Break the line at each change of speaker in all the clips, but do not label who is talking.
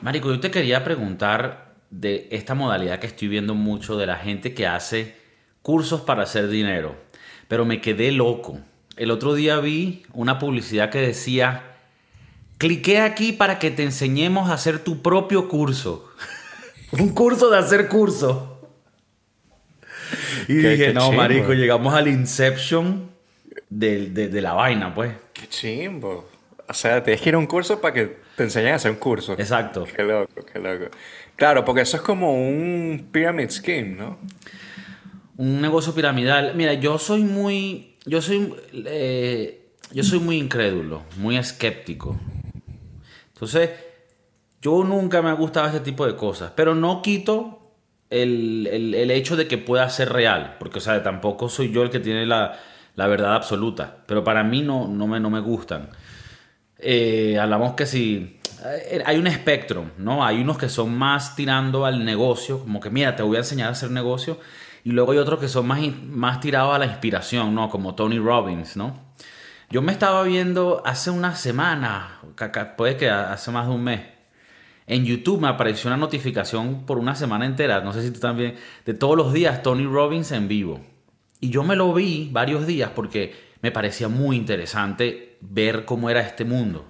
Marico, yo te quería preguntar de esta modalidad que estoy viendo mucho de la gente que hace cursos para hacer dinero, pero me quedé loco. El otro día vi una publicidad que decía, cliqué aquí para que te enseñemos a hacer tu propio curso. Un curso de hacer curso. Y dije, no, marico, llegamos al Inception de, de, la vaina, pues.
Qué chimbo. O sea, tienes que ir a un curso para que te enseñen a hacer un curso.
Exacto.
Qué loco, qué loco. Claro, porque eso es como un pyramid scheme, ¿no?
Un negocio piramidal. Mira, yo soy muy. Yo soy. Eh, yo soy muy incrédulo, muy escéptico. Entonces, yo nunca me ha gustado este tipo de cosas. Pero no quito el, hecho de que pueda ser real, porque o sea, tampoco soy yo el que tiene la, verdad absoluta, pero para mí no, no, me, no me gustan. Eh, hablamos que si eh, hay un espectro, ¿no? Hay unos que son más tirando al negocio, como que mira, te voy a enseñar a hacer negocio, y luego hay otros que son más, más tirados a la inspiración, ¿no? Como Tony Robbins, ¿no? Yo me estaba viendo hace una semana, puede que hace más de un mes, en YouTube me apareció una notificación por una semana entera, no sé si tú también, de todos los días Tony Robbins en vivo. Y yo me lo vi varios días porque me parecía muy interesante ver cómo era este mundo.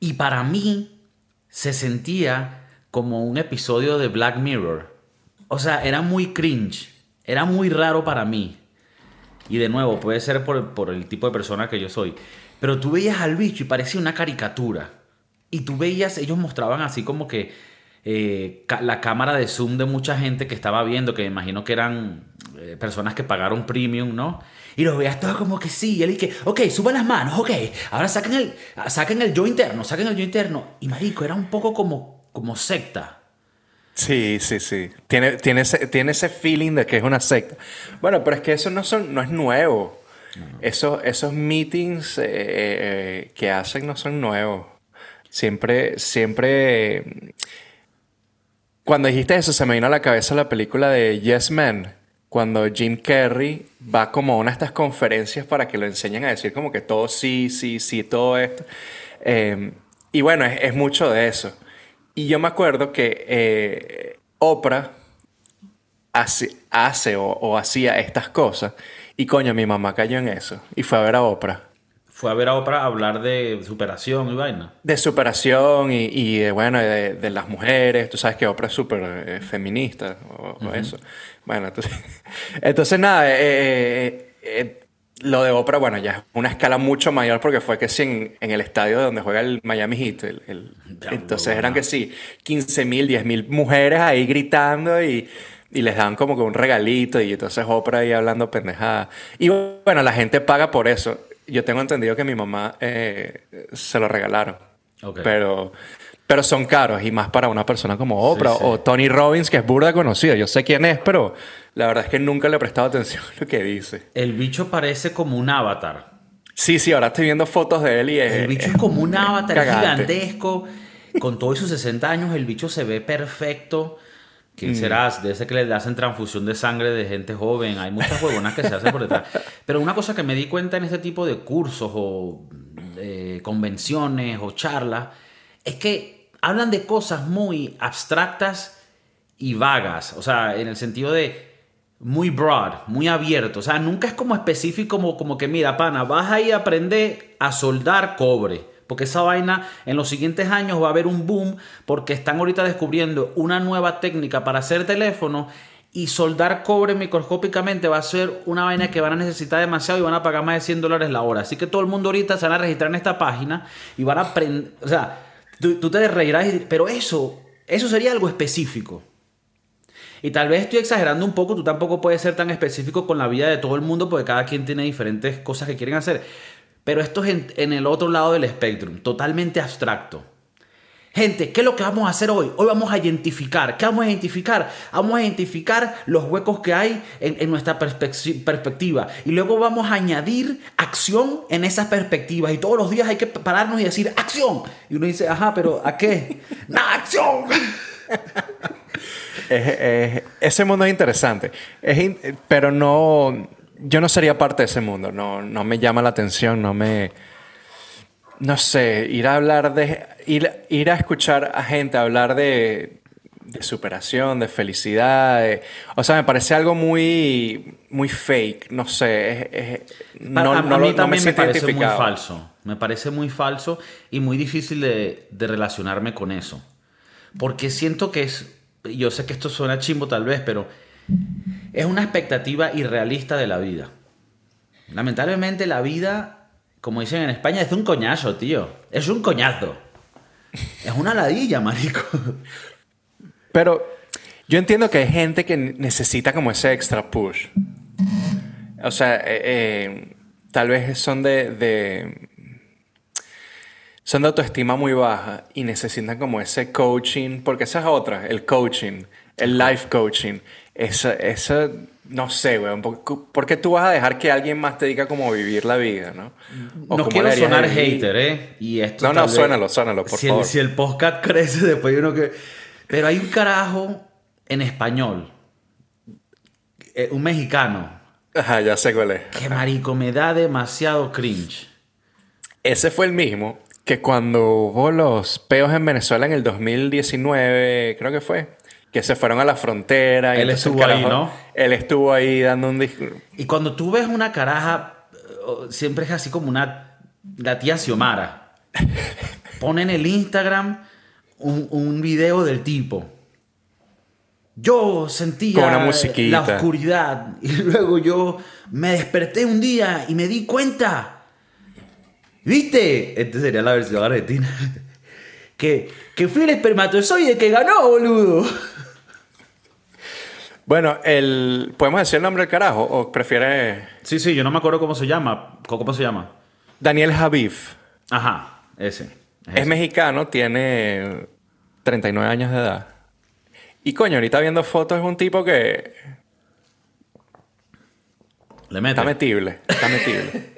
Y para mí se sentía como un episodio de Black Mirror. O sea, era muy cringe, era muy raro para mí. Y de nuevo, puede ser por, por el tipo de persona que yo soy. Pero tú veías al bicho y parecía una caricatura. Y tú veías, ellos mostraban así como que eh, la cámara de zoom de mucha gente que estaba viendo, que me imagino que eran eh, personas que pagaron premium, ¿no? Y los veías todos como que sí, y él que, ok, suban las manos, ok, ahora saquen el, saquen el yo interno, saquen el yo interno. Y marico, era un poco como, como secta.
Sí, sí, sí. Tiene, tiene, ese, tiene ese feeling de que es una secta. Bueno, pero es que eso no, son, no es nuevo. esos meetings eh, que hacen no son nuevos. Siempre, siempre... Cuando dijiste eso, se me vino a la cabeza la película de Yes Man, cuando Jim Carrey va como a una de estas conferencias para que lo enseñen a decir como que todo sí, sí, sí, todo esto. Em, y bueno, es, mucho de eso. Y yo me acuerdo que eh, Oprah hace, hace o, o, hacía estas cosas. Y coño, mi mamá cayó en eso. Y fue a ver a Oprah
fue a ver a Oprah hablar de superación y vaina.
De superación y, y de, bueno, de, las mujeres. Tú sabes que Oprah es súper eh, feminista o, eso. Bueno, entonces, entonces nada, eh, eh, lo de Oprah, bueno, ya es una escala mucho mayor porque fue que sí en, en el estadio donde juega el Miami Heat. El, entonces eran que sí, 15 mil, 10 mil mujeres ahí gritando y y les dan como que un regalito y entonces Oprah ahí hablando pendejada. Y bueno, la gente paga por eso yo tengo entendido que mi mamá eh, se lo regalaron. Pero, pero son caros y más para una persona como Oprah o Tony Robbins, que es burda conocido. Yo sé quién es, pero la verdad es que nunca le he prestado atención a lo que dice.
El bicho parece como un avatar.
Sí, sí, ahora estoy viendo fotos de él y es.
El bicho es, como un avatar gigantesco. Con todos sus 60 años, el bicho se ve perfecto. ¿Quién mm. será? Debe ser que le hacen transfusión de sangre de gente joven. Hay muchas huevonas que se hacen por detrás. Pero una cosa que me di cuenta en este tipo de cursos o eh, convenciones o charlas es que hablan de cosas muy abstractas y vagas. O sea, en el sentido de muy broad, muy abierto. O sea, nunca es como específico como, como que, mira, pana, vas ahí a aprender a soldar cobre porque esa vaina en los siguientes años va a haber un boom porque están ahorita descubriendo una nueva técnica para hacer teléfonos y soldar cobre microscópicamente va a ser una vaina que van a necesitar demasiado y van a pagar más de 100 dólares la hora. Así que todo el mundo ahorita se van a registrar en esta página y van a aprender, o sea, tú, te reirás, pero eso, eso sería algo específico. Y tal vez estoy exagerando un poco, tú tampoco puedes ser tan específico con la vida de todo el mundo porque cada quien tiene diferentes cosas que quieren hacer. Pero esto es en, el otro lado del espectro, totalmente abstracto. Gente, ¿qué es lo que vamos a hacer hoy? Hoy vamos a identificar. ¿Qué vamos a identificar? Vamos a identificar los huecos que hay en, nuestra perspectiva. Y luego vamos a añadir acción en esas perspectivas. Y todos los días hay que pararnos y decir, acción. Y uno dice, ajá, pero ¿a qué? ¡No, acción!
ese mundo es interesante. pero no yo no sería parte de ese mundo, no, no me llama la atención, no me... no sé, ir a hablar de, ir, ir a escuchar a gente hablar de, de superación, de felicidad, de- o sea, me parece algo muy, muy fake, no sé, es- no,
a, a
no
mí
lo- no
también me, parece muy falso. Me parece muy falso y muy difícil de, de relacionarme con eso. Porque siento que es. Yo sé que esto suena chimbo tal vez, pero es una expectativa irrealista de la vida. Lamentablemente la vida, como dicen en España, es un coñazo, tío. Es un coñazo. Es una ladilla, marico.
Pero yo entiendo que hay gente que necesita como ese extra push. O sea, eh, eh, tal vez son de, de- son de autoestima muy baja y necesitan como ese coaching, porque esa es otra, el coaching, el life coaching. Esa, esa no sé, weón, ¿por, qué tú vas a dejar que alguien más te diga cómo vivir la vida, no? O
No quiero sonar hater, ¿eh? Y esto
No, no,
vez-
suénalo, suénalo, por
si
favor.
El, si el podcast crece, después hay uno que... Pero hay un carajo en español, eh, un mexicano,
Ajá, ya sé cuál es.
que marico me da demasiado cringe.
Ese fue el mismo que cuando hubo los peos en Venezuela en el 2019, creo que fue, que se fueron a la frontera. y
Él estuvo ahí, ¿no?
Él estuvo ahí dando un discurso.
Y cuando tú ves una caraja, eh, siempre es así como una... La tía Xiomara. Pone en el Instagram un, un video del tipo. Yo sentía
Con una
la oscuridad y luego yo me desperté un día y me di cuenta. ¿Viste? Esta sería la versión argentina. Que, que fui el espermatozoide que ganó, boludo.
Bueno, el, ¿podemos decir el nombre del carajo o prefieres
Sí, sí, yo no me acuerdo cómo se llama. ¿Cómo se llama?
Daniel Javif?
Ajá, ese.
Es
ese.
mexicano, tiene 39 años de edad. Y coño, ahorita viendo fotos es un tipo que
Le mete.
está metible, está metible.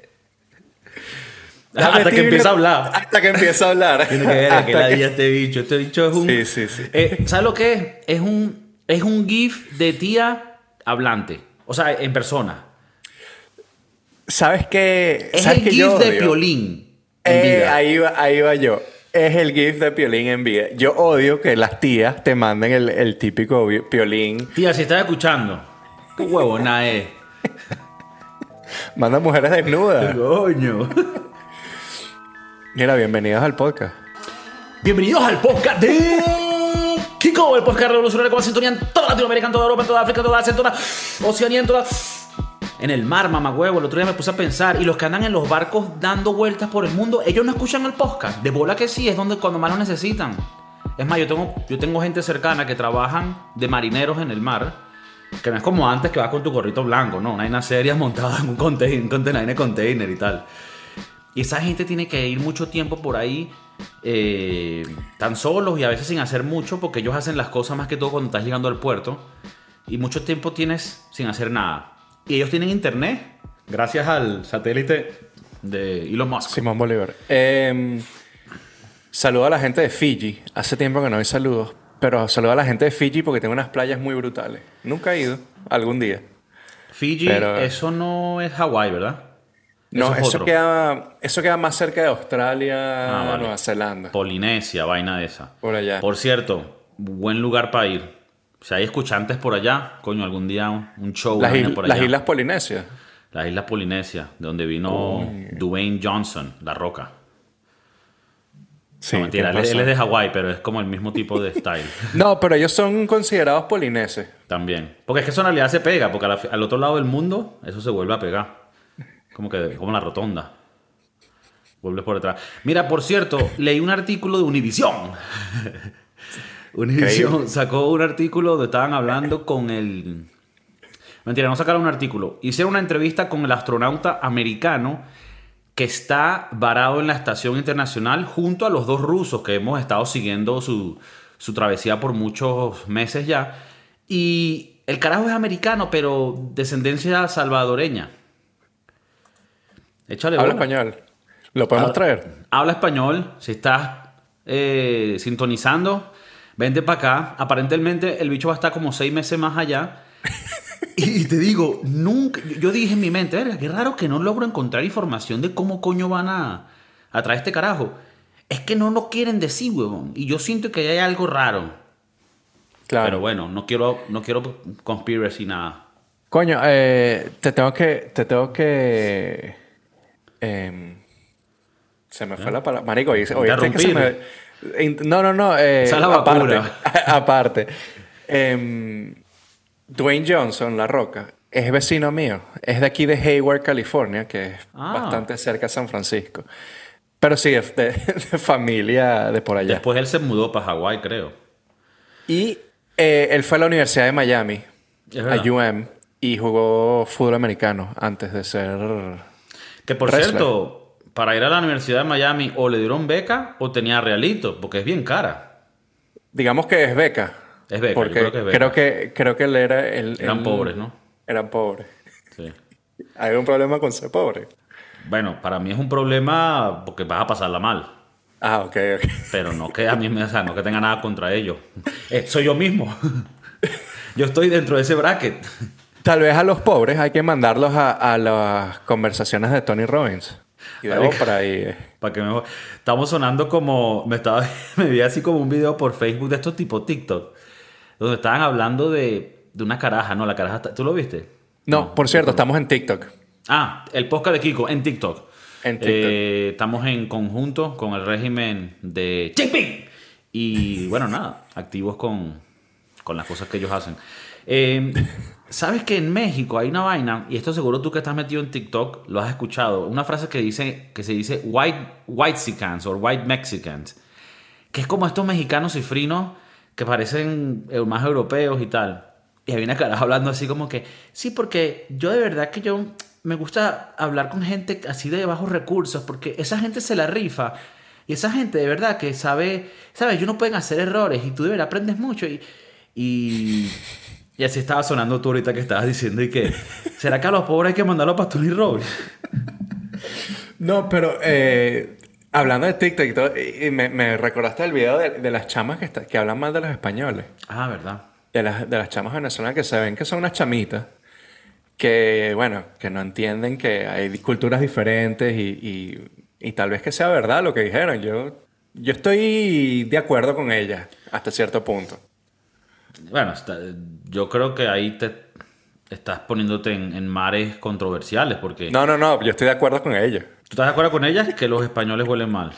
Hasta que empieza a hablar.
Hasta que empieza a hablar.
Tiene que ver
Hasta
que la
que-
este bicho. Este bicho es un.
Sí, sí, sí.
Eh, ¿Sabes lo que es? Es un, es un GIF de tía hablante. O sea, en persona.
¿Sabes qué?
Es
¿Sabes
el
qué
GIF
yo
de
odio?
Piolín. En
Eh,
vida.
ahí, va, ahí va yo. Es el GIF de Piolín en vida. Yo odio que las tías te manden el, el típico Piolín.
Tía, si estás escuchando. Qué huevona es.
Manda mujeres desnudas.
Coño.
Mira, bienvenidos al podcast.
Bienvenidos al podcast de Kiko, el podcast revolucionario con sintonía en toda Latinoamérica, en toda Europa, en toda África, en toda Asia, en toda Oceanía, en toda... En el mar, mamagüevo. El otro día me puse a pensar, y los que andan en los barcos dando vueltas por el mundo, ellos no escuchan el podcast. De bola que sí, es donde cuando más lo necesitan. Es más, yo tengo, yo tengo gente cercana que trabajan de marineros en el mar, que no es como antes que vas con tu gorrito blanco, no, una vaina seria montada en un container, container, container y tal. Y esa gente tiene que ir mucho tiempo por ahí eh, tan solos y a veces sin hacer mucho porque ellos hacen las cosas más que todo cuando estás llegando al puerto y mucho tiempo tienes sin hacer nada. Y ellos tienen internet gracias al satélite de Elon Musk.
Simón Bolívar. Eh, saludo a la gente de Fiji. Hace tiempo que no hay saludos. Pero saludo a la gente de Fiji porque tengo unas playas muy brutales. Nunca he ido. Algún día.
Fiji,
Pero-
eso no es Hawái, ¿verdad?
No,
es
eso,
otro.
queda, eso queda más cerca de Australia,
Ah, vale.
Nueva Zelanda.
Polinesia, vaina de esa.
Por allá.
Por cierto, buen lugar para ir. Si hay escuchantes por allá, coño, algún día un, show
las, il-
por allá.
las Islas Polinesias.
Las Islas Polinesia, de donde vino Dwayne Johnson, La Roca.
Sí,
no, mentira, él, es de Hawái, pero es como el mismo tipo de style
No, pero ellos son considerados polineses.
también. Porque es que eso en realidad se pega, porque la- al otro lado del mundo eso se vuelve a pegar. Como que como la rotonda. Vuelves por detrás. Mira, por cierto, leí un artículo de Univision. Univision sacó un artículo donde estaban hablando con el... Mentira, no sacaron un artículo. Hicieron una entrevista con el astronauta americano que está varado en la estación internacional junto a los dos rusos que hemos estado siguiendo su, su travesía por muchos meses ya. Y el carajo es americano, pero descendencia salvadoreña. Échale
Habla
bola.
español. ¿Lo podemos
Habla-
traer?
Habla español. Si estás eh, sintonizando, vente para acá. Aparentemente el bicho va a estar como seis meses más allá. Y te digo, nunca. Yo dije en mi mente, "Verga, qué raro que no logro encontrar información de cómo coño van a, a traer este carajo. Es que no lo quieren decir, huevón. Y yo siento que hay algo raro.
Claro.
Pero bueno, no quiero, no quiero conspiracy nada.
Coño, eh, te tengo que. Te tengo que. Em, se me fue la palabra. Marico, oye, oye, que se me. No, no, no. eh,
Esa es la
aparte. Em, Dwayne Johnson, La Roca, es vecino mío. Es de aquí de Hayward, California, que es
Ah.
bastante cerca de San Francisco. Pero sí, es de, de familia de por allá.
Después él se mudó para Hawái, creo.
Y eh, él fue a la Universidad de Miami, a. UM, y jugó fútbol americano antes de ser...
Que por
Wrestler.
cierto, para ir a la Universidad de Miami o le dieron beca o tenía realito, porque es bien cara.
Digamos que es beca.
Es beca, yo
Porque
creo que es beca.
creo que, creo que él era... El,
Eran
el-
pobres, ¿no?
Eran pobres.
Sí.
Hay un problema con ser pobre.
Bueno, para mí es un problema porque vas a pasarla mal.
Ah, ok, ok.
Pero no que a mí me, o sea, no que tenga nada contra ellos. Eh, soy yo mismo. yo estoy dentro de ese bracket.
Tal vez a los pobres hay que mandarlos a, a las conversaciones de Tony Robbins. Y de. Oprah y...
Para que mejor. Estamos sonando como. Me estaba. Me vi así como un video por Facebook de estos tipo TikTok. Donde estaban hablando de, de una caraja, ¿no? La caraja. ¿Tú lo viste?
No, por cierto, estamos en TikTok.
Ah, el podcast de Kiko en TikTok.
En TikTok.
Eh, estamos en conjunto con el régimen de Jinping. Y bueno, nada, activos con, con las cosas que ellos hacen. Eh, ¿Sabes que en México hay una vaina? Y esto seguro tú que estás metido en TikTok lo has escuchado. Una frase que, dice, que se dice white, whitexicans o white mexicans. Que es como estos mexicanos cifrinos que parecen eh, más europeos y tal. Y había una caraja hablando así como que, sí, porque yo de verdad que yo me gusta hablar con gente así de bajos recursos, porque esa gente se la rifa. Y esa gente de verdad que sabe, sabes, ellos no pueden hacer errores y tú de verdad aprendes mucho. Y, y así estaba sonando tú ahorita que estabas diciendo y que, ¿será que a los pobres hay que mandarlos para Tony Robbins?
No, pero eh, hablando de TikTok y todo, y- me recordaste el video de, de las chamas que, está- que hablan mal de los españoles.
Ah, ¿verdad?
De las, de las chamas venezolanas que se ven que son unas chamitas. Que, bueno, que no entienden que hay culturas diferentes y, y- y tal vez que sea verdad lo que dijeron. Yo, yo estoy de acuerdo con ellas hasta cierto punto.
Bueno, está- yo creo que ahí te estás poniéndote en, en mares controversiales porque...
No, no, no, yo estoy de acuerdo con ellas.
¿Tú estás de acuerdo con ellas? Que los españoles huelen mal.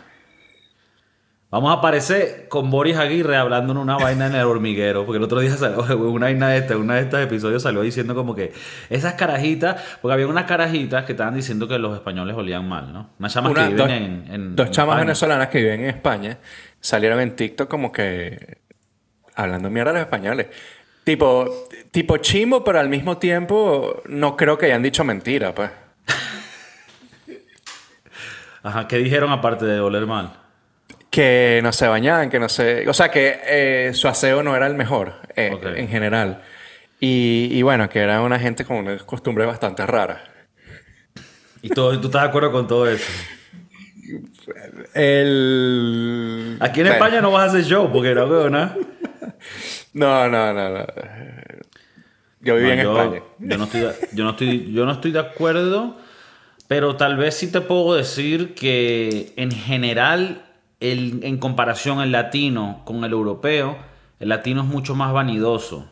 Vamos a aparecer con Boris Aguirre hablando en una vaina en el hormiguero. Porque el otro día salió una vaina de esta, una de estos episodios salió diciendo como que esas carajitas, porque había unas carajitas que estaban diciendo que los españoles olían mal, ¿no? Unas chamas
Una-
que viven
dos,
en, en-
dos
en
chamas
España.
venezolanas que viven en España salieron en TikTok como que hablando mierda a los españoles. Tipo, tipo chimbo, pero al mismo tiempo no creo que hayan dicho mentira, pues.
Ajá, ¿qué dijeron aparte de oler mal?
Que no se bañaban, que no se... O sea, que eh, su aseo no era el mejor eh,
Ok.
en general. Y, y bueno, que era una gente con una costumbre bastante rara.
Y todo, tú estás de acuerdo con todo eso.
El...
Aquí en
Bueno.
España no vas a hacer show porque no veo nada.
No, no, no, no. Yo viví
No,
en
yo,
España.
Yo no, estoy de, yo, no estoy, yo no estoy de acuerdo, pero tal vez sí te puedo decir que en general, el, en comparación el latino con el europeo, el latino es mucho más vanidoso.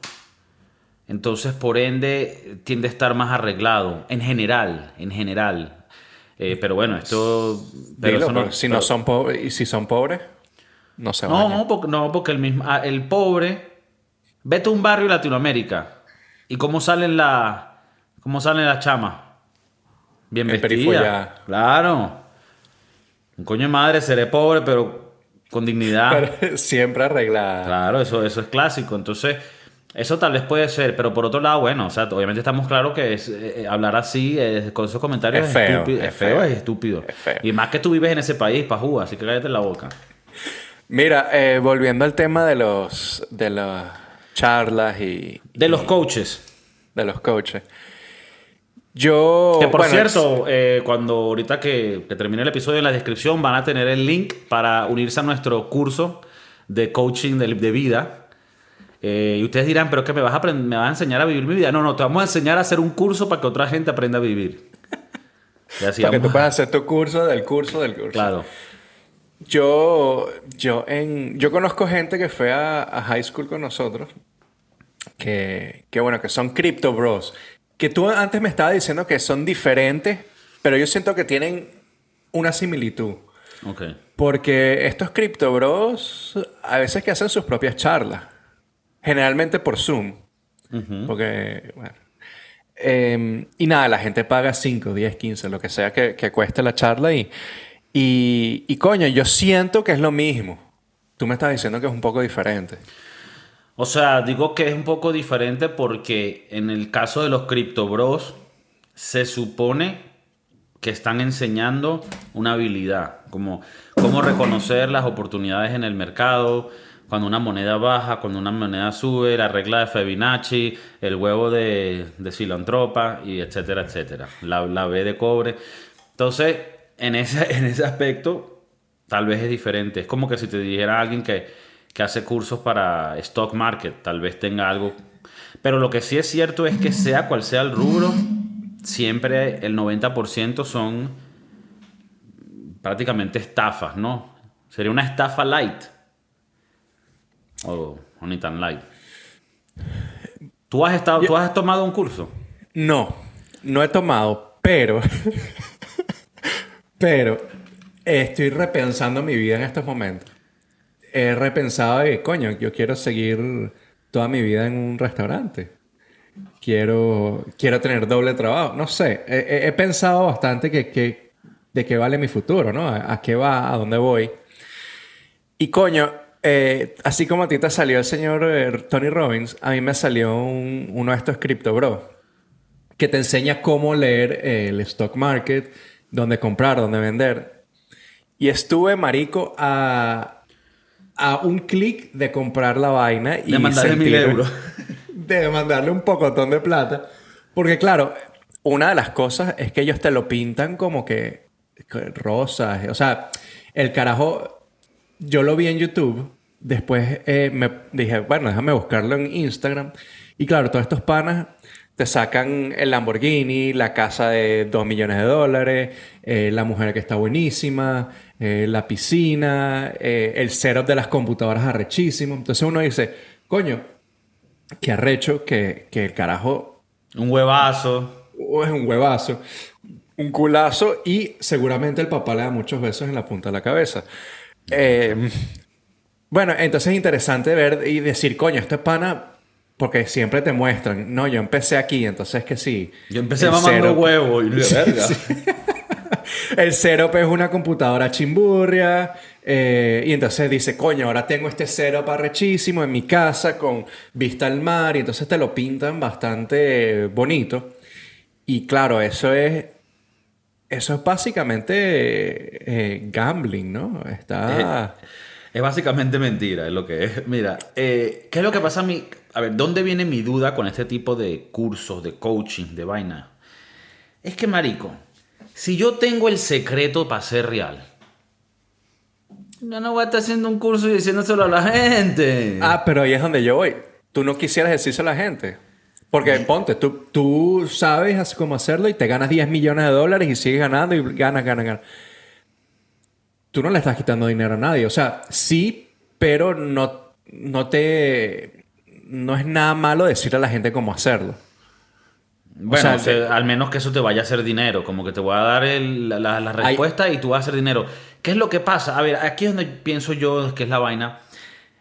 Entonces, por ende, tiende a estar más arreglado. En general, en general. Eh, pero bueno, esto... Pero
Dilo,
no-
pero si
pero-
no son pobres, y si son pobres, no se
no, no, porque, no, porque el mismo, ah, el pobre, vete a un barrio de Latinoamérica y cómo salen la, cómo salen las chamas, bien
El
vestidas, claro, un coño de madre seré pobre pero con dignidad,
Pero siempre arreglada.
claro, eso, eso es clásico, entonces eso tal vez puede ser, pero por otro lado, bueno, o sea, obviamente estamos claros que es, eh, hablar así eh, con esos comentarios
Es
es,
feo,
estúpido,
es
es feo, es estúpido,
Es feo.
y más que tú vives en ese país, pajú, así que cállate la boca.
Mira, eh, volviendo al tema de los de las charlas y
De los coaches.
de los coaches. Yo.
Que por
bueno,
cierto, eh, cuando ahorita que, que termine el episodio en la descripción van a tener el link para unirse a nuestro curso de coaching de, de vida. Eh, y ustedes dirán, pero que me vas, a me vas a enseñar a vivir mi vida. No, no, te vamos a enseñar a hacer un curso para que otra gente aprenda a vivir.
Para que tú puedas hacer tu curso del curso del curso.
Claro.
Yo, yo, en, yo conozco gente que fue a, high school con nosotros, que, que bueno, que son crypto bros. Que tú antes me estabas diciendo que son diferentes, pero yo siento que tienen una similitud.
Ok.
Porque estos crypto bros a veces que hacen sus propias charlas, generalmente por Zoom. Porque, bueno. Em, y nada, la gente paga 5, 10, 15, lo que sea que, que cueste la charla y, y, y, coño, yo siento que es lo mismo. Tú me estás diciendo que es un poco diferente.
O sea, digo que es un poco diferente porque en el caso de los Crypto Bros se supone que están enseñando una habilidad, como cómo reconocer las oportunidades en el mercado, cuando una moneda baja, cuando una moneda sube, la regla de Fibonacci, el huevo de, de filantropa, y etcétera, etcétera. La, la B de cobre. Entonces, en ese, en ese aspecto, tal vez es diferente. Es como que si te dijera alguien que, que hace cursos para stock market, tal vez tenga algo. Pero lo que sí es cierto es que sea cual sea el rubro, siempre el 90% son prácticamente estafas, ¿no? Sería una estafa light. O, ni tan light. ¿Tú has, estado, ¿Tú has tomado un curso?
No, no he tomado, pero Pero estoy repensando mi vida en estos momentos. He repensado que, coño, yo quiero seguir toda mi vida en un restaurante. Quiero, quiero tener doble trabajo. No sé, he, pensado bastante que, de qué vale mi futuro, ¿no? A, qué va, a dónde voy. Y coño, eh, así como a ti te salió el señor eh, Tony Robbins, a mí me salió uno de estos Crypto Bro, que te enseña cómo leer eh, el stock market, dónde comprar, dónde vender. Y estuve, marico, a, a un clic de comprar la vaina y
de mandarle mil euros.
De mandarle un pocotón de plata. Porque claro, una de las cosas es que ellos te lo pintan como que, rosas. O sea, el carajo, yo lo vi en YouTube. Después eh, me dije, bueno, déjame buscarlo en Instagram. Y claro, todos estos panas te sacan el Lamborghini, la casa de 2 millones de dólares, eh, la mujer que está buenísima, eh, la piscina, eh, el setup de las computadoras arrechísimo. Entonces uno dice, coño, qué arrecho que, que el carajo...
Un huevazo.
Es un huevazo. Un culazo y seguramente el papá le da muchos besos en la punta de la cabeza. bueno, entonces es interesante ver y decir, coño, este pana porque siempre te muestran, no, yo empecé aquí, entonces que sí.
Yo empecé mamando huevo y verga.
El setup es una computadora chimburria. Eh, y entonces dice, coño, ahora tengo este setup arrechísimo en mi casa con vista al mar. Y entonces te lo pintan bastante bonito. Y claro, eso es. Eso es básicamente eh, gambling, ¿no? Está.
Es, básicamente mentira, es lo que es. Mira, eh, ¿qué es lo que pasa a mí? A ver, ¿dónde viene mi duda con este tipo de cursos, de coaching, de vaina? Es que, marico, si yo tengo el secreto para ser real, yo no voy a estar haciendo un curso y diciéndoselo a la gente.
Ah, pero ahí es donde yo voy. Tú no quisieras decírselo a la gente. Porque ponte, tú, tú sabes cómo hacerlo y te ganas 10 millones de dólares y sigues ganando y ganas, ganas, ganas. Tú no le estás quitando dinero a nadie. O sea, sí, pero no, no te no es nada malo decir a la gente cómo hacerlo.
Bueno, al menos que eso te vaya a hacer dinero, como que te voy a dar la, respuesta y tú vas a hacer dinero. ¿Qué es lo que pasa? A ver, aquí es donde pienso yo que es la vaina.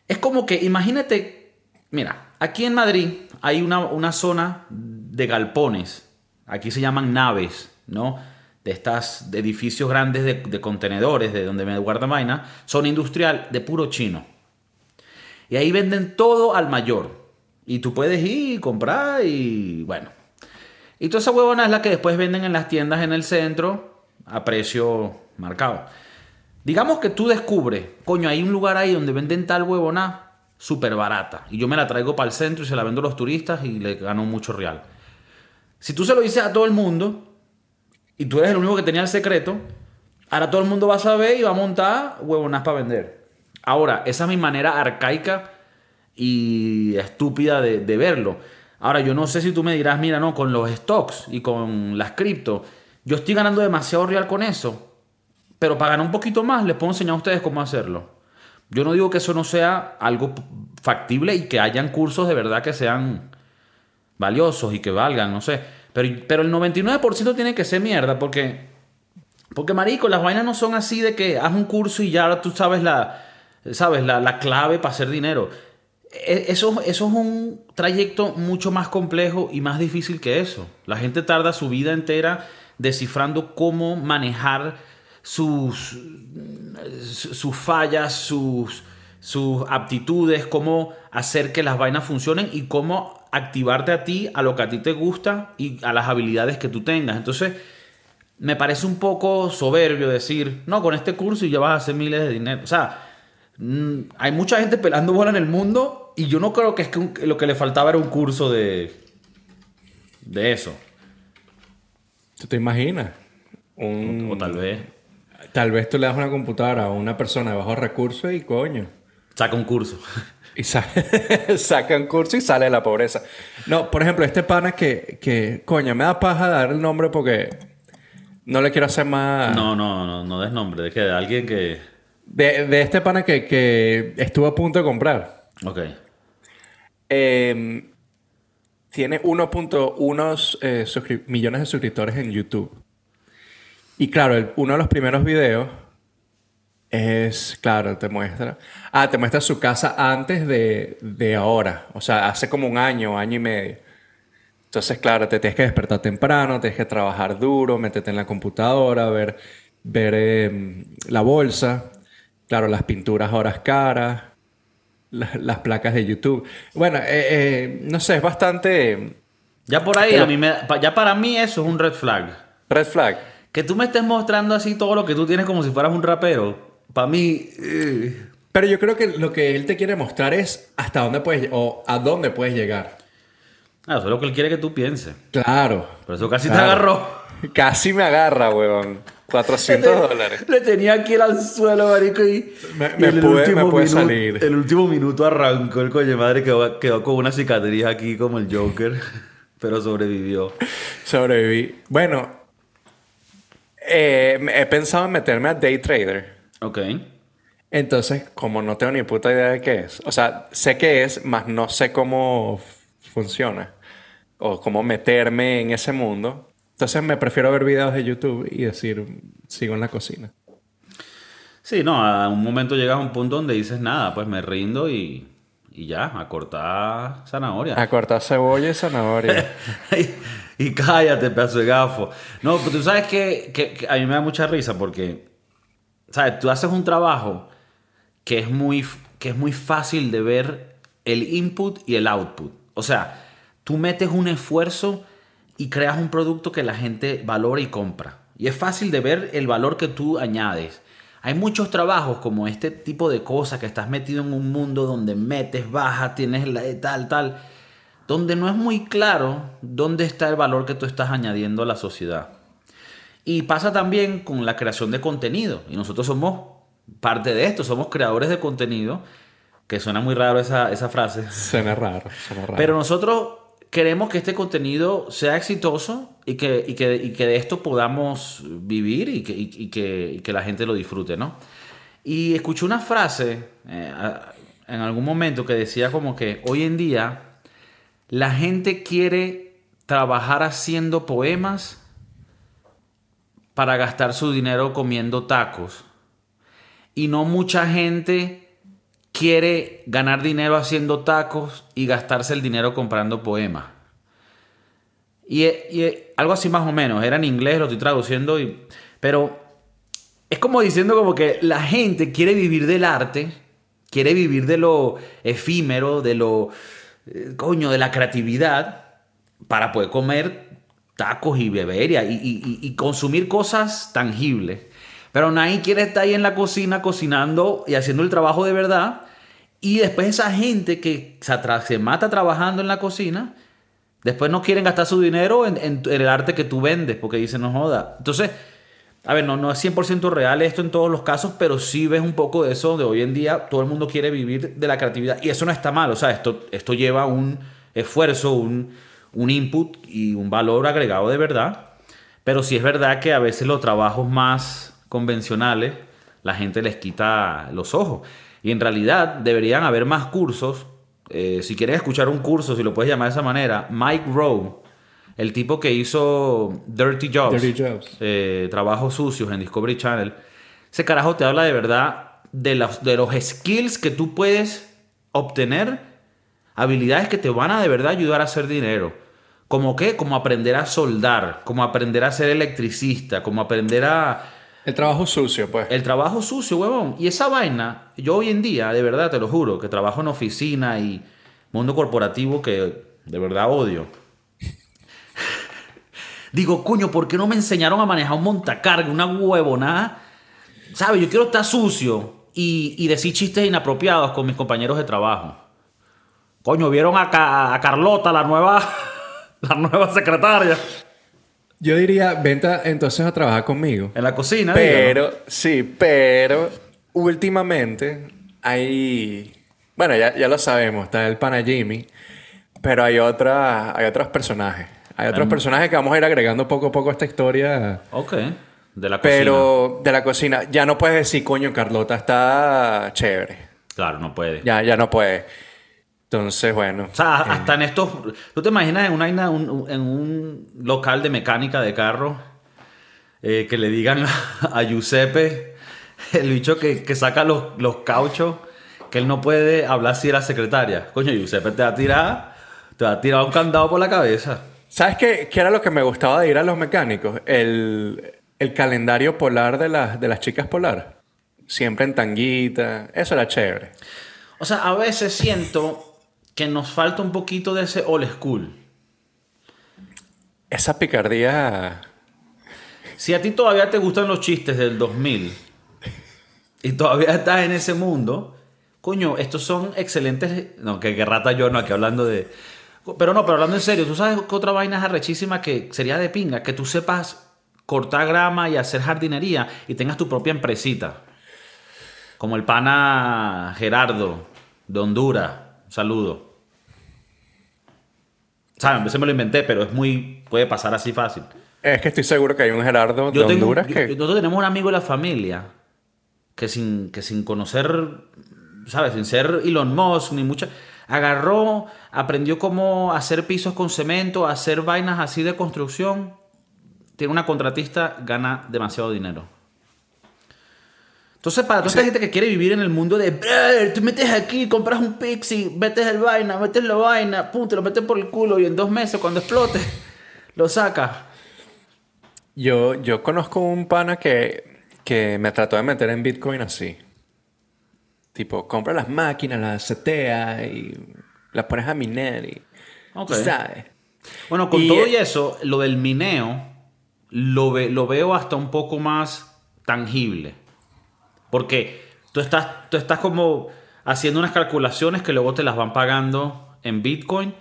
Es como que, imagínate, mira, aquí en Madrid hay una, zona de galpones, aquí se llaman naves, ¿no? De estas edificios grandes de, de contenedores, de donde me guarda vaina, zona industrial de puro chino. Y ahí venden todo al mayor. Y tú puedes ir y comprar y bueno. Y toda esa huevona es la que después venden en las tiendas en el centro a precio marcado. Digamos que tú descubres, coño, hay un lugar ahí donde venden tal huevona súper barata. Y yo me la traigo para el centro y se la vendo a los turistas y le gano mucho real. Si tú se lo dices a todo el mundo y tú eres el único que tenía el secreto, ahora todo el mundo va a saber y va a montar huevonas para vender. Ahora, esa es mi manera arcaica y estúpida de, verlo. Ahora, yo no sé si tú me dirás, mira, no, con los stocks y con las cripto, yo estoy ganando demasiado real con eso, pero para ganar un poquito más les puedo enseñar a ustedes cómo hacerlo. Yo no digo que eso no sea algo factible y que hayan cursos de verdad que sean valiosos y que valgan, no sé. Pero, pero el 99% tiene que ser mierda porque, porque, marico, las vainas no son así de que haz un curso y ya tú sabes la, sabes, la, la clave para hacer dinero. E, eso, eso es un trayecto mucho más complejo y más difícil que eso. La gente tarda su vida entera descifrando cómo manejar sus, sus fallas, sus, sus aptitudes, cómo hacer que las vainas funcionen y cómo activarte a ti, a lo que a ti te gusta y a las habilidades que tú tengas. Entonces, me parece un poco soberbio decir, no, con este curso ya vas a hacer miles de dinero. O sea, mm, hay mucha gente pelando bola en el mundo y yo no creo que es que lo que le faltaba era un curso de, de eso.
¿Tú te imaginas?
O, tal vez.
Tal vez tú le das una computadora a una persona de bajos recursos y coño.
Saca un curso.
Y saca un curso y sale de la pobreza. No, por ejemplo, este pana que, que, coño, me da paja dar el nombre porque no le quiero hacer más.
No, no, no, no des nombre. De que de alguien que.
De, de este pana que, que, estuvo a punto de comprar.
Ok.
Eh, tiene 1.1 eh, millones de suscriptores en YouTube. Y claro, uno de los primeros videos es, claro, te muestra. Ah, te muestra su casa antes de, de ahora. O sea, hace como un año, año y medio. Entonces, claro, te tienes que despertar temprano, tienes que trabajar duro, meterte en la computadora, ver, ver em, la bolsa. Claro, las pinturas horas caras las placas de YouTube. Bueno, eh, eh, no sé, es bastante...
Ya por ahí, a mí me, ya para mí eso es un red flag.
Red flag.
Que tú me estés mostrando así todo lo que tú tienes como si fueras un rapero. Para mí... Eh.
Pero yo creo que lo que él te quiere mostrar es hasta dónde puedes o a dónde puedes llegar.
Ah, eso es lo que él quiere que tú pienses.
Claro.
Pero eso casi te agarró.
Casi me agarra, weón. 400 dólares.
Le tenía aquí el anzuelo, marico, y,
me, me el pude, último
me
salir.
El último minuto arrancó el coño madre, quedó, quedó con una cicatriz aquí como el Joker, pero sobrevivió.
Sobreviví. Bueno, eh, he pensado en meterme a Day Trader.
Ok.
Entonces, como no tengo ni puta idea de qué es, o sea, sé qué es, mas no sé cómo funciona o cómo meterme en ese mundo. Entonces me prefiero ver videos de YouTube y decir, sigo en la cocina.
Sí, no, a un momento llegas a un punto donde dices, nada, pues me rindo y, y ya, a cortar zanahoria.
A cortar cebolla y zanahoria.
y, cállate, pedazo de gafo. No, pues tú sabes que, que, a mí me da mucha risa porque, ¿sabes? Tú haces un trabajo que es muy, que es muy fácil de ver el input y el output. O sea, tú metes un esfuerzo y creas un producto que la gente valora y compra. Y es fácil de ver el valor que tú añades. Hay muchos trabajos como este tipo de cosas que estás metido en un mundo donde metes, bajas, tienes la, tal, tal, donde no es muy claro dónde está el valor que tú estás añadiendo a la sociedad. Y pasa también con la creación de contenido. Y nosotros somos parte de esto, somos creadores de contenido, que suena muy raro esa, esa frase.
Suena raro, suena raro.
Pero nosotros queremos que este contenido sea exitoso y que, y que, y que de esto podamos vivir y que, y que, la gente lo disfrute, ¿no? Y escuché una frase eh, en algún momento que decía como que hoy en día la gente quiere trabajar haciendo poemas para gastar su dinero comiendo tacos. Y no mucha gente quiere ganar dinero haciendo tacos y gastarse el dinero comprando poemas. Y, algo así más o menos, era en inglés, lo estoy traduciendo, y, pero es como diciendo como que la gente quiere vivir del arte, quiere vivir de lo efímero, de lo, eh, coño, de la creatividad, para poder comer tacos y beber y, y consumir cosas tangibles. Pero nadie quiere estar ahí en la cocina cocinando y haciendo el trabajo de verdad y después esa gente que se, mata trabajando en la cocina, después no quieren gastar su dinero en, el arte que tú vendes, porque dicen, no joda. Entonces, a ver, no, no es 100% real esto en todos los casos, pero sí ves un poco de eso, de hoy en día todo el mundo quiere vivir de la creatividad. Y eso no está mal, o sea, esto, esto lleva un esfuerzo, un, un input y un valor agregado de verdad. Pero sí es verdad que a veces los trabajos más convencionales, la gente les quita los ojos. Y en realidad deberían haber más cursos. Eh, si quieres escuchar un curso, si lo puedes llamar de esa manera, Mike Rowe, el tipo que hizo Dirty Jobs,
Dirty Jobs.
eh, trabajos sucios en Discovery Channel, ese carajo te habla de verdad de los, de los skills que tú puedes obtener, habilidades que te van a de verdad ayudar a hacer dinero. Como qué? Como aprender a soldar, como aprender a ser electricista, como aprender a...
El trabajo sucio, pues.
El trabajo sucio, huevón. Y esa vaina, yo hoy en día, de verdad, te lo juro, que trabajo en oficina y mundo corporativo que de verdad odio. Digo, coño, ¿por qué no me enseñaron a manejar un montacarga, una huevonada? ¿Sabes? Yo quiero estar sucio y, y decir chistes inapropiados con mis compañeros de trabajo. Coño, ¿vieron a, a Carlota, la nueva, la nueva secretaria?
Yo diría, venta entonces a trabajar conmigo.
En la cocina.
Pero, sí, pero últimamente hay. Bueno, ya, ya lo sabemos, está el pana Jimmy. Pero hay, otra, hay otros personajes. Hay otros personajes que vamos a ir agregando poco a poco a esta historia.
Ok, de la cocina.
Pero de la cocina, ya no puedes decir, coño, Carlota está chévere.
Claro, no puede.
Ya, ya no puedes. Entonces, bueno.
O sea, hasta en estos. ¿Tú te imaginas en, una, un- en un local de mecánica de carro eh, que le digan a, a Giuseppe, el bicho que, que saca los, los cauchos, que él no puede hablar si era secretaria? Coño, Giuseppe te va a tirar, te va a tirar un candado por la cabeza.
¿Sabes qué, qué era lo que me gustaba de ir a los mecánicos? El, el calendario polar de las, de las chicas polar. Siempre en tanguita. Eso era chévere.
O sea, a veces siento que nos falta un poquito de ese old school.
Esa picardía.
Si a ti todavía te gustan los chistes del 2000 y todavía estás en ese mundo, coño, estos son excelentes. No, que, que rata yo, no, aquí hablando de. Pero no, pero hablando en serio, ¿tú sabes que otra vaina es arrechísima que sería de pinga? Que tú sepas cortar grama y hacer jardinería y tengas tu propia empresita. Como el pana Gerardo de Honduras. Un saludo. ¿Saben? A veces me lo inventé, pero es muy. puede pasar así fácil.
Es que estoy seguro que hay un Gerardo de
Yo tengo-
Honduras
yo-
que.
nosotros tenemos un amigo de la familia que sin, que sin conocer, ¿sabes? Sin ser Elon Musk ni mucha. Agarró, aprendió cómo hacer pisos con cemento, hacer vainas así de construcción. Tiene una contratista, gana demasiado dinero. Entonces, para toda esta gente que quiere vivir en el mundo de, "Brother, tú metes aquí, compras un pixie, metes el vaina, metes la vaina, pum, te lo metes por el culo y en dos meses, cuando explote, lo sacas.
Yo, yo conozco un pana que, que me trató de meter en Bitcoin así. Tipo, compra las máquinas, las setea y las pones a minar y.
Ok.
tú ¿Sabes?
Bueno, con
Y,
todo
eh,
y eso, lo del mineo lo, ve- lo veo hasta un poco más tangible. Porque tú estás, tú estás como haciendo unas calculaciones que luego te las van pagando en Bitcoin.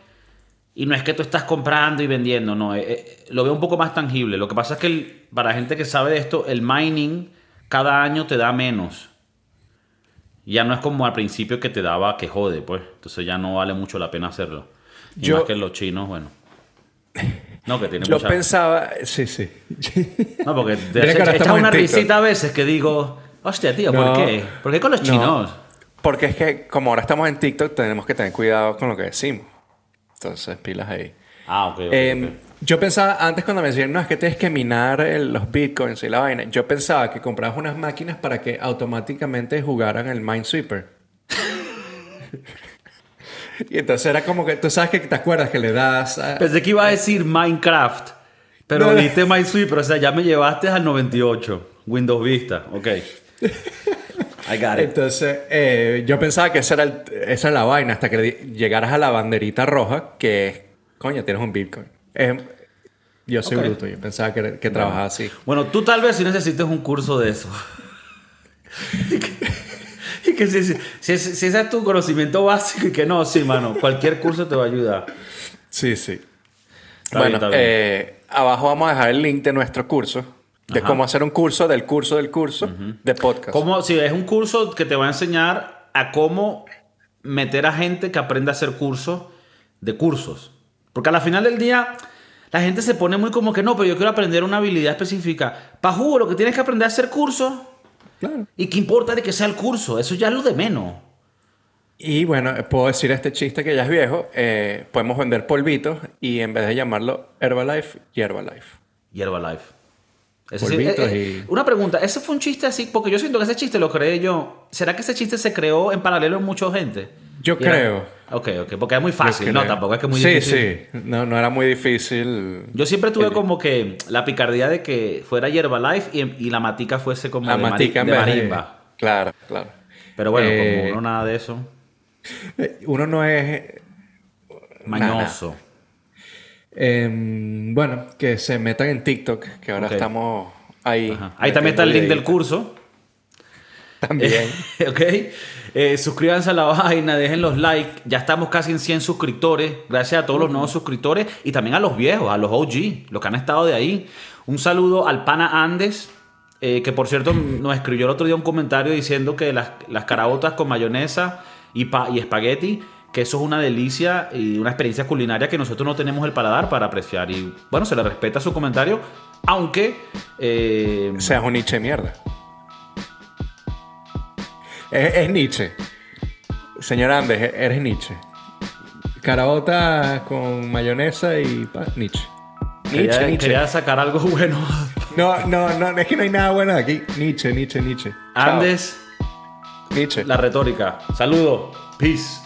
Y no es que tú estás comprando y vendiendo, no. eh, eh, lo veo un poco más tangible. Lo que pasa es que el- para gente que sabe de esto, el mining cada año te da menos. Ya no es como al principio que te daba que jode, pues. Entonces ya no vale mucho la pena hacerlo. Y
Yo-
más que los chinos, bueno. No, que tiene
Yo
mucha...
pensaba. Sí, sí.
No, porque te echas una risita a veces que digo, hostia, tío, ¿por
No.
qué? ¿Por qué con los
No.
chinos?
Porque es que, como ahora estamos en TikTok, tenemos que tener cuidado con lo que decimos. Entonces, pilas ahí.
Ah, ok,
Eh,
ok.
Yo pensaba, antes cuando me decían, no, es que tienes que minar el- los bitcoins y la vaina, yo pensaba que comprabas unas máquinas para que automáticamente jugaran el Minesweeper. y entonces era como que, tú sabes que te acuerdas que le das... a-
Pensé que iba a decir Minecraft, pero
No,
diste Minesweeper, o sea, ya me llevaste al 98. Windows Vista, ok. I got it.
Entonces, eh, yo pensaba que esa era, el- esa era la vaina hasta que llegaras a la banderita roja, que es, coño, tienes un bitcoin. Eh, yo soy bruto, yo pensaba que, que trabajaba así.
Bueno, tú tal vez si necesites un curso de eso. y que, y que si, si, si- si ese es tu conocimiento básico y que no, sí, mano, cualquier curso te va a ayudar.
Sí, sí.
Está
bueno,
bien.
eh, abajo vamos a dejar el link de nuestro curso, de
Ajá.
cómo hacer un curso del curso del curso de podcast.
Como si es un curso que te va a enseñar a cómo meter a gente que aprenda a hacer cursos de cursos. Porque a la final del día, la gente se pone muy como que no, pero yo quiero aprender una habilidad específica. Pa' jugo, lo que tienes que aprender es hacer curso.
Claro.
¿Y qué importa de que sea el curso? Eso ya es lo de menos.
Y bueno, puedo decir este chiste que ya es viejo. eh, podemos vender polvitos y en vez de llamarlo Herbalife, Herbalife.
Herbalife. Sí- eh, eh,
y-
Una pregunta, ¿ese fue un chiste así? Porque yo siento que ese chiste lo creé yo. ¿Será que ese chiste se creó en paralelo en mucha gente?
Yo
era-
creo.
Ok, ok, porque es muy fácil, ¿no? Tampoco es que es muy
sí,
difícil.
Sí, No, no era muy difícil.
Yo siempre tuve
El-
como que la picardía de que fuera Herbalife y, y la matica fuese como
La
de,
matica
de marimba.
Claro, claro.
Pero bueno,
Eh,
como uno nada de eso,
Eh, Uno no es...
mañoso.
Em, bueno, que se metan en TikTok, que ahora estamos ahí.
Ajá. Ahí también está el link del curso.
También.
ok. Eh, suscríbanse a la vaina, dejen los likes. Ya estamos casi en 100 suscriptores. Gracias a todos los nuevos suscriptores y también a los viejos, a los OG, los que han estado de ahí. Un saludo al pana Andes, eh, que por cierto nos escribió el otro día un comentario diciendo que las, las caraotas con mayonesa y, pa- y espagueti, que eso es una delicia y una experiencia culinaria que nosotros no tenemos el paladar para apreciar. Y bueno, se le respeta su comentario, aunque... eh,
Seas un Nietzsche mierda. Es, es Nietzsche. Señor Andes, e- eres Nietzsche. Caraota con mayonesa y pa- Nietzsche. Nietzsche,
quería,
Nietzsche.
quería sacar algo bueno.
No, no, no, es que no hay nada bueno aquí. Nietzsche, Nietzsche, Nietzsche. Chao.
Andes,
Nietzsche.
la retórica. Saludo. Peace.